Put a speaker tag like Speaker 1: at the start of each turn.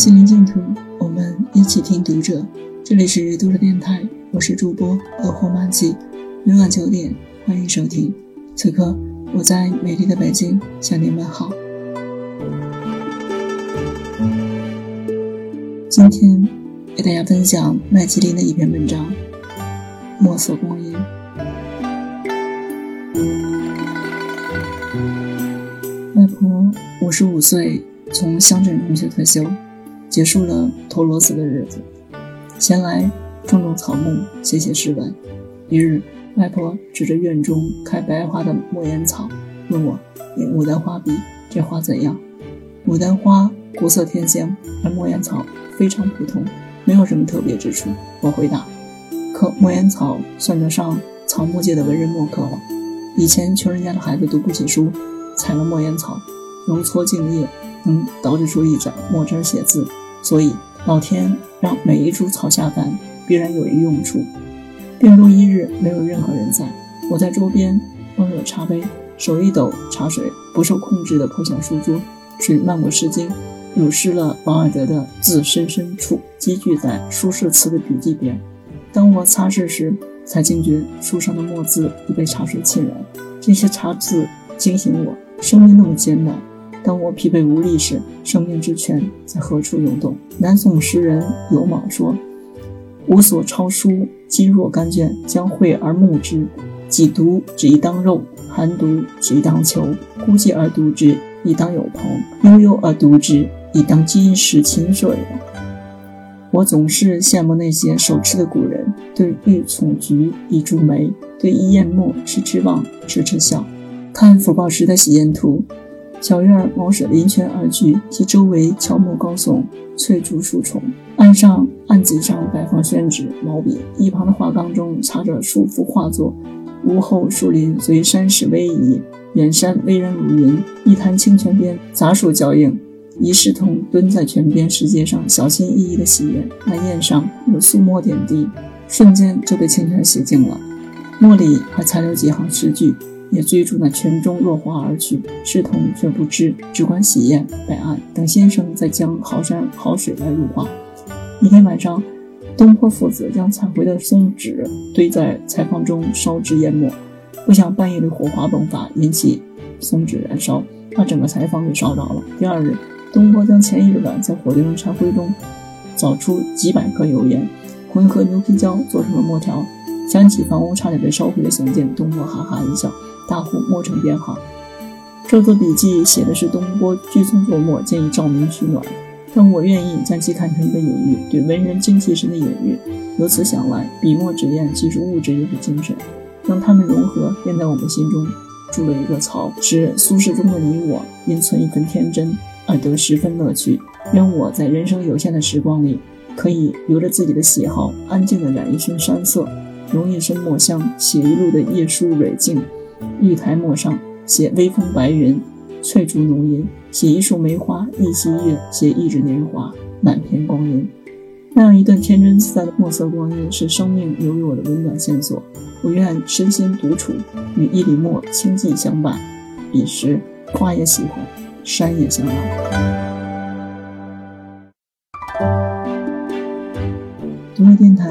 Speaker 1: 心灵净土，我们一起听读者。这里是读者电台，我是主播恶火漫记。每晚九点，欢迎收听。此刻，我在美丽的北京向您问好。今天给大家分享麦吉林的一篇文章《墨色光阴》。外婆五十五岁，从乡镇中学退休，结束了托罗斯的日子。闲来种种草木，写写诗文。一日，外婆指着院中开白花的莫言草，问我：“与牡丹花比，这花怎样？”牡丹花国色天香，而莫言草非常普通，没有什么特别之处。我回答：“可莫言草算得上草木界的文人墨客了。以前穷人家的孩子读不起书，采了莫言草，揉搓茎叶，能捣制出一盏墨汁写字。所以。”老天让每一株草下凡，必然有一用处。病中一日，没有任何人在，我在桌边温热茶杯，手一抖，茶水不受控制地泼向书桌，水漫过诗经，有失了王尔德的字深深处，积聚在书舍词的笔记边。当我擦拭时，才惊觉书上的墨字已被茶水浸染。这些茶字惊醒我，生命那么艰难。当我疲惫无力时，生命之泉在何处涌动？南宋诗人有莽说：“吾所抄书，积若干卷，将会而目之。己读只宜当肉，寒读只宜当裘。孤寂而读之，亦当有朋；悠悠而读之，亦当金石清水。”我总是羡慕那些手持的古人，对玉丛菊一株梅，对一砚墨痴痴望，痴痴笑。看福报时的喜宴图。小院茅舍林泉而居，其周围乔木高耸，翠竹树丛。案上案几上摆放宣纸、毛笔，一旁的画缸中插着数幅画作。屋后树林随山势逶迤，远山巍然如云。一潭清泉边，杂树交映。一侍童蹲在泉边石阶上，小心翼翼地洗砚。那砚上有素墨点滴，瞬间就被清泉洗净了。墨里还残留几行诗句。也追逐那泉中落花而去，侍童却不知，只管洗砚摆案，等先生再将好山好水来入画。一天晚上，东坡父子将采回的松纸堆在柴房中烧制研墨，不想半夜里火花迸发，引起松脂燃烧，把整个柴房给烧着了。第二日，东坡将前一日晚在火堆中柴灰中找出几百颗油盐，混合牛皮胶做成了墨条。想起房屋差点被烧毁的险境，东坡哈哈一笑。大呼墨成编号。这则笔记写的是东坡聚松作墨，建议照明取暖。但我愿意将其看成一个隐喻，对文人精气神的隐喻。由此想来，笔墨纸砚既是物质，又是精神。让它们融合，便在我们心中筑了一个巢，使苏轼中的你我因存一份天真而得十分乐趣。愿我在人生有限的时光里，可以由着自己的喜好，安静地染一身山色，融一身墨香，写一路的夜书蕊静。玉台墨上写微风白云，翠竹浓荫；写一树梅花一溪月，写一纸年华满篇光阴。那样一段天真自在的墨色光阴，是生命留给我的温暖线索。我愿身心独处，与一缕墨清寂相伴。彼时，花也喜欢，山也相爱。